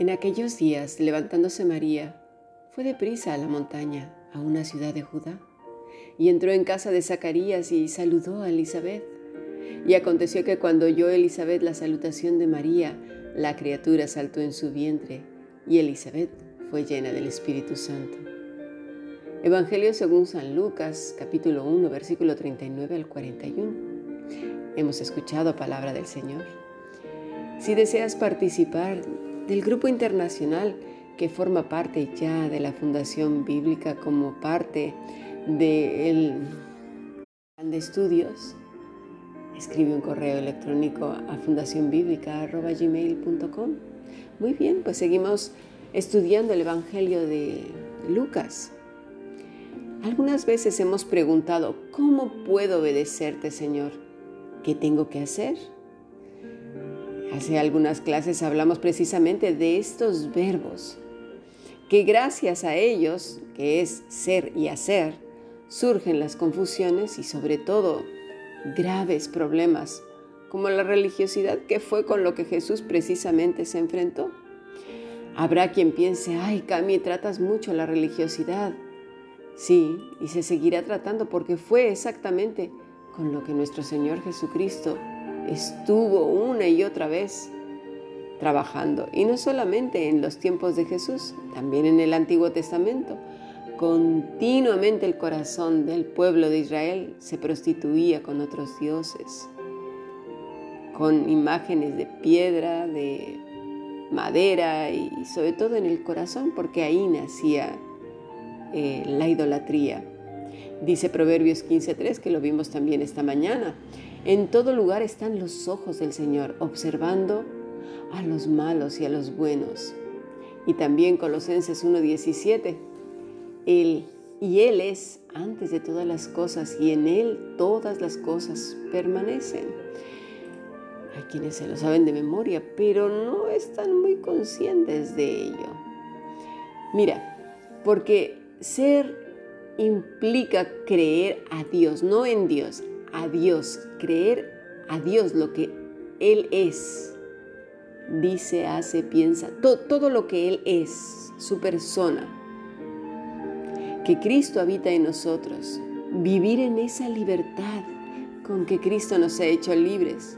En aquellos días, levantándose María, fue deprisa a la montaña, a una ciudad de Judá, y entró en casa de Zacarías y saludó a Elizabeth. Y aconteció que cuando oyó Elizabeth la salutación de María, la criatura saltó en su vientre, y Elizabeth fue llena del Espíritu Santo. Evangelio según San Lucas, capítulo 1, versículo 39 al 41. Hemos escuchado palabra del Señor. Si deseas participar del grupo internacional que forma parte ya de la Fundación Bíblica como parte del plan de estudios, escribe un correo electrónico a fundacionbiblica.gmail.com. Muy bien, pues seguimos estudiando el Evangelio de Lucas. Algunas veces hemos preguntado, ¿cómo puedo obedecerte, Señor? ¿Qué tengo que hacer? Hace algunas clases hablamos precisamente de estos verbos, que gracias a ellos, que es ser y hacer, surgen las confusiones y sobre todo graves problemas, como la religiosidad que fue con lo que Jesús precisamente se enfrentó. Habrá quien piense, ay Cami, tratas mucho la religiosidad. Sí, y se seguirá tratando porque fue exactamente con lo que nuestro Señor Jesucristo estuvo una y otra vez trabajando, y no solamente en los tiempos de Jesús, también en el Antiguo Testamento. Continuamente el corazón del pueblo de Israel se prostituía con otros dioses, con imágenes de piedra, de madera y sobre todo en el corazón, porque ahí nacía eh, la idolatría. Dice Proverbios 15.3, que lo vimos también esta mañana. En todo lugar están los ojos del Señor, observando a los malos y a los buenos. Y también Colosenses 1.17, Él y Él es antes de todas las cosas y en Él todas las cosas permanecen. Hay quienes se lo saben de memoria, pero no están muy conscientes de ello. Mira, porque ser implica creer a Dios, no en Dios, a Dios, creer a Dios lo que Él es. Dice, hace, piensa, todo lo que Él es, su persona. Que Cristo habita en nosotros. Vivir en esa libertad con que Cristo nos ha hecho libres.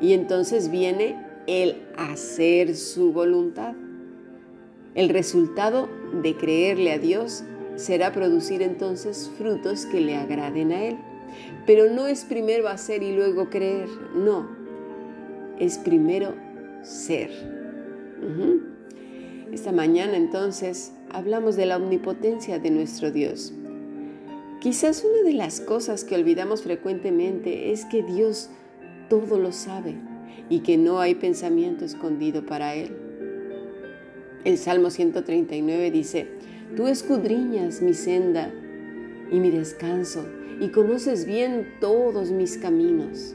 Y entonces viene el hacer su voluntad. El resultado de creerle a Dios será producir entonces frutos que le agraden a Él. Pero no es primero hacer y luego creer, no, es primero ser. Esta mañana entonces hablamos de la omnipotencia de nuestro Dios. Quizás una de las cosas que olvidamos frecuentemente es que Dios todo lo sabe y que no hay pensamiento escondido para Él. El Salmo 139 dice, Tú escudriñas mi senda y mi descanso y conoces bien todos mis caminos.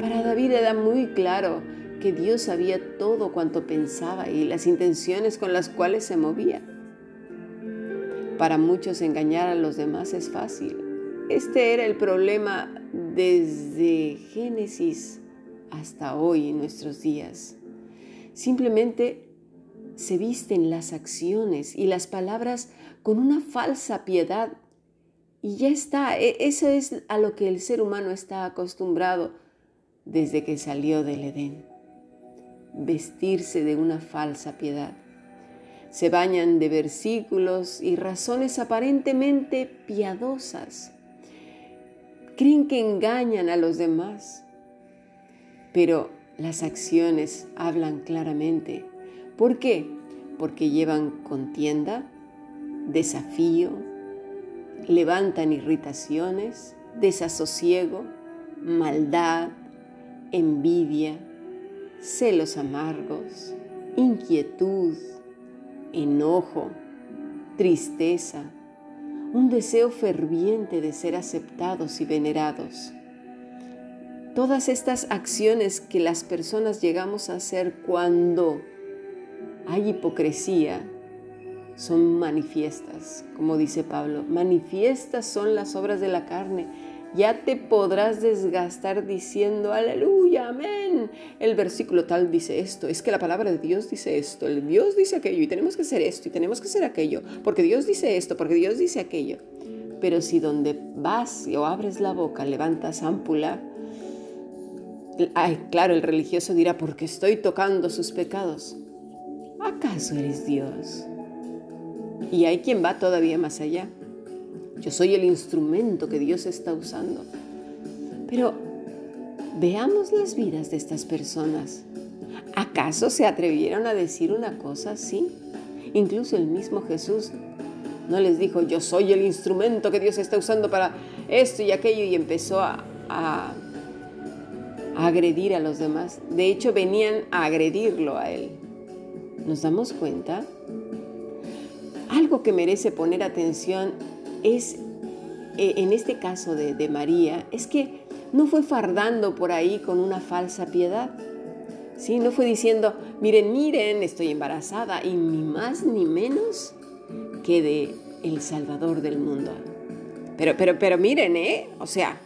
Para David era muy claro que Dios sabía todo cuanto pensaba y las intenciones con las cuales se movía. Para muchos engañar a los demás es fácil. Este era el problema desde Génesis hasta hoy en nuestros días. Simplemente se visten las acciones y las palabras con una falsa piedad y ya está, e, eso es a lo que el ser humano está acostumbrado desde que salió del Edén. Vestirse de una falsa piedad. Se bañan de versículos y razones aparentemente piadosas. Creen que engañan a los demás, pero las acciones hablan claramente. ¿Por qué? Porque llevan contienda, desafío, levantan irritaciones, desasosiego, maldad, envidia, celos amargos, inquietud, enojo, tristeza, un deseo ferviente de ser aceptados y venerados. Todas estas acciones que las personas llegamos a hacer cuando hay hipocresía, son manifiestas, como dice Pablo. Manifiestas son las obras de la carne, ya te podrás desgastar diciendo, aleluya, amén. El versículo tal dice esto, es que la palabra de Dios dice esto, el Dios dice aquello y tenemos que hacer esto y tenemos que hacer aquello, porque Dios dice esto, porque Dios dice aquello. Pero si donde vas o abres la boca levantas ámpula, ay, claro, el religioso dirá, porque estoy tocando sus pecados. ¿Acaso eres Dios? Y hay quien va todavía más allá. Yo soy el instrumento que Dios está usando. Pero veamos las vidas de estas personas. ¿Acaso se atrevieron a decir una cosa así? Incluso el mismo Jesús no les dijo, yo soy el instrumento que Dios está usando para esto y aquello y empezó a, a, agredir a los demás. De hecho, venían a agredirlo a él. ¿Nos damos cuenta? Algo que merece poner atención es, eh, en este caso de, María, es que no fue fardando por ahí con una falsa piedad. ¿sí? No fue diciendo, miren, miren, estoy embarazada y ni más ni menos que de el Salvador del mundo. Pero, pero, pero miren, ¿eh? O sea,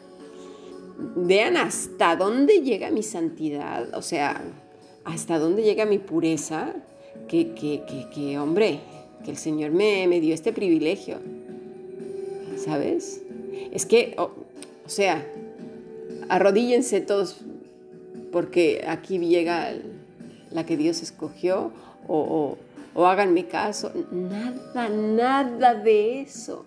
vean hasta dónde llega mi santidad, o sea, hasta dónde llega mi pureza, que, que, que, hombre, que el Señor me, me, dio este privilegio. ¿Sabes? Es que, o sea, arrodíllense todos porque aquí llega la que Dios escogió o, o o háganme caso. Nada, nada de eso.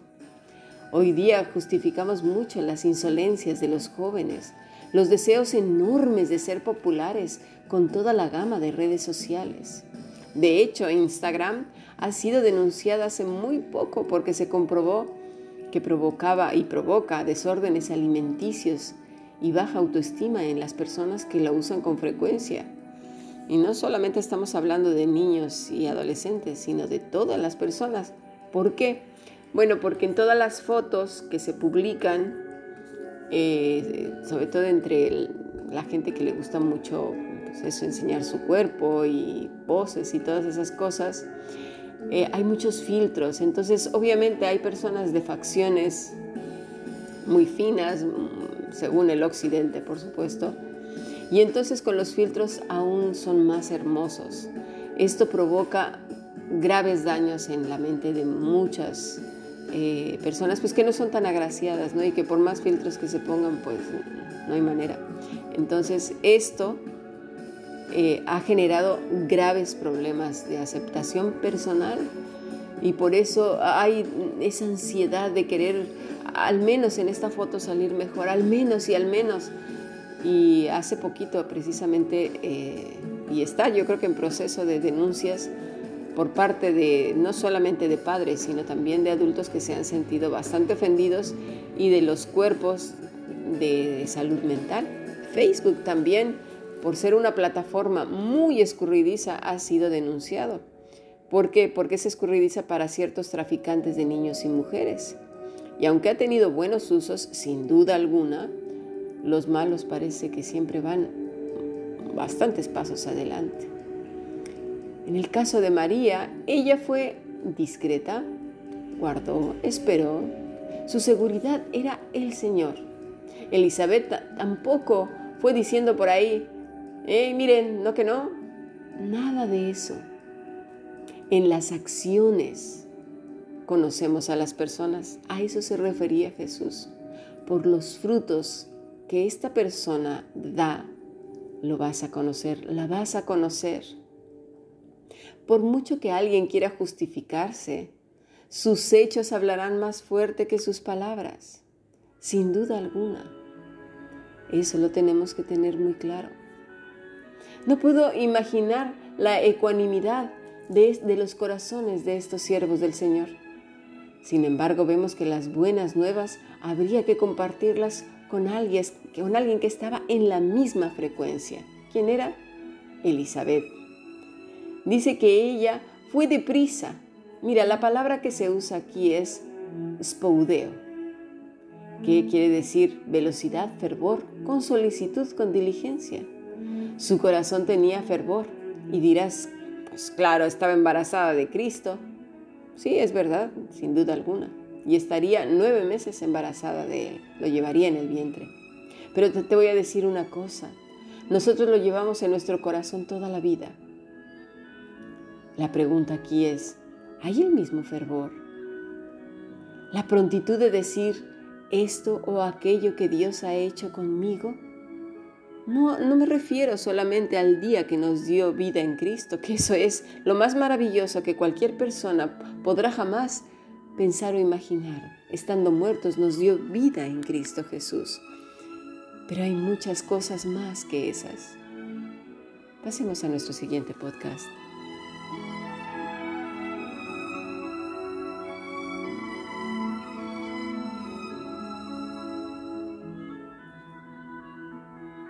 Hoy día justificamos mucho las insolencias de los jóvenes, los deseos enormes de ser populares con toda la gama de redes sociales. De hecho, Instagram ha sido denunciada hace muy poco porque se comprobó que provocaba y provoca desórdenes alimenticios y baja autoestima en las personas que la usan con frecuencia. Y no solamente estamos hablando de niños y adolescentes, sino de todas las personas. ¿Por qué? Bueno, porque en todas las fotos que se publican, eh, sobre todo entre la gente que le gusta mucho eso, enseñar su cuerpo y poses y todas esas cosas, eh, hay muchos filtros. Entonces, obviamente hay personas de facciones muy finas, mm, según el occidente, por supuesto, y entonces con los filtros aún son más hermosos. Esto provoca graves daños en la mente de muchas eh, personas pues que no son tan agraciadas ¿no? y que por más filtros que se pongan pues no hay manera. Entonces esto eh, ha generado graves problemas de aceptación personal y por eso hay esa ansiedad de querer al menos en esta foto salir mejor, al menos y al menos y hace poquito precisamente, eh, y está yo creo que en proceso de denuncias por parte de no solamente de padres, sino también de adultos que se han sentido bastante ofendidos y de los cuerpos de salud mental. Facebook también, por ser una plataforma muy escurridiza, ha sido denunciado. ¿Por qué? Porque es escurridiza para ciertos traficantes de niños y mujeres. Y aunque ha tenido buenos usos, sin duda alguna, los malos parece que siempre van bastantes pasos adelante. En el caso de María, ella fue discreta, guardó, esperó. Su seguridad era el Señor. Elizabeth tampoco fue diciendo por ahí, eh, miren, no que no. Nada de eso. En las acciones conocemos a las personas. A eso se refería Jesús. Por los frutos que esta persona da, lo vas a conocer, la vas a conocer. Por mucho que alguien quiera justificarse, sus hechos hablarán más fuerte que sus palabras, sin duda alguna. Eso lo tenemos que tener muy claro. No puedo imaginar la ecuanimidad de, los corazones de estos siervos del Señor. Sin embargo, vemos que las buenas nuevas habría que compartirlas con alguien, con alguien que estaba en la misma frecuencia. ¿Quién era? Elizabeth. Dice que ella fue deprisa. Mira, la palabra que se usa aquí es spoudeo, que quiere decir velocidad, fervor, con solicitud, con diligencia. Su corazón tenía fervor y dirás, pues claro, estaba embarazada de Cristo. Sí, es verdad, sin duda alguna. y estaría nueve meses embarazada de él, lo llevaría en el vientre. Pero te, voy a decir una cosa, nosotros lo llevamos en nuestro corazón toda la vida. La pregunta aquí es, ¿hay el mismo fervor? La prontitud de decir esto o aquello que Dios ha hecho conmigo. No, no me refiero solamente al día que nos dio vida en Cristo, que eso es lo más maravilloso que cualquier persona podrá jamás pensar o imaginar. Estando muertos nos dio vida en Cristo Jesús. Pero hay muchas cosas más que esas. Pasemos a nuestro siguiente podcast.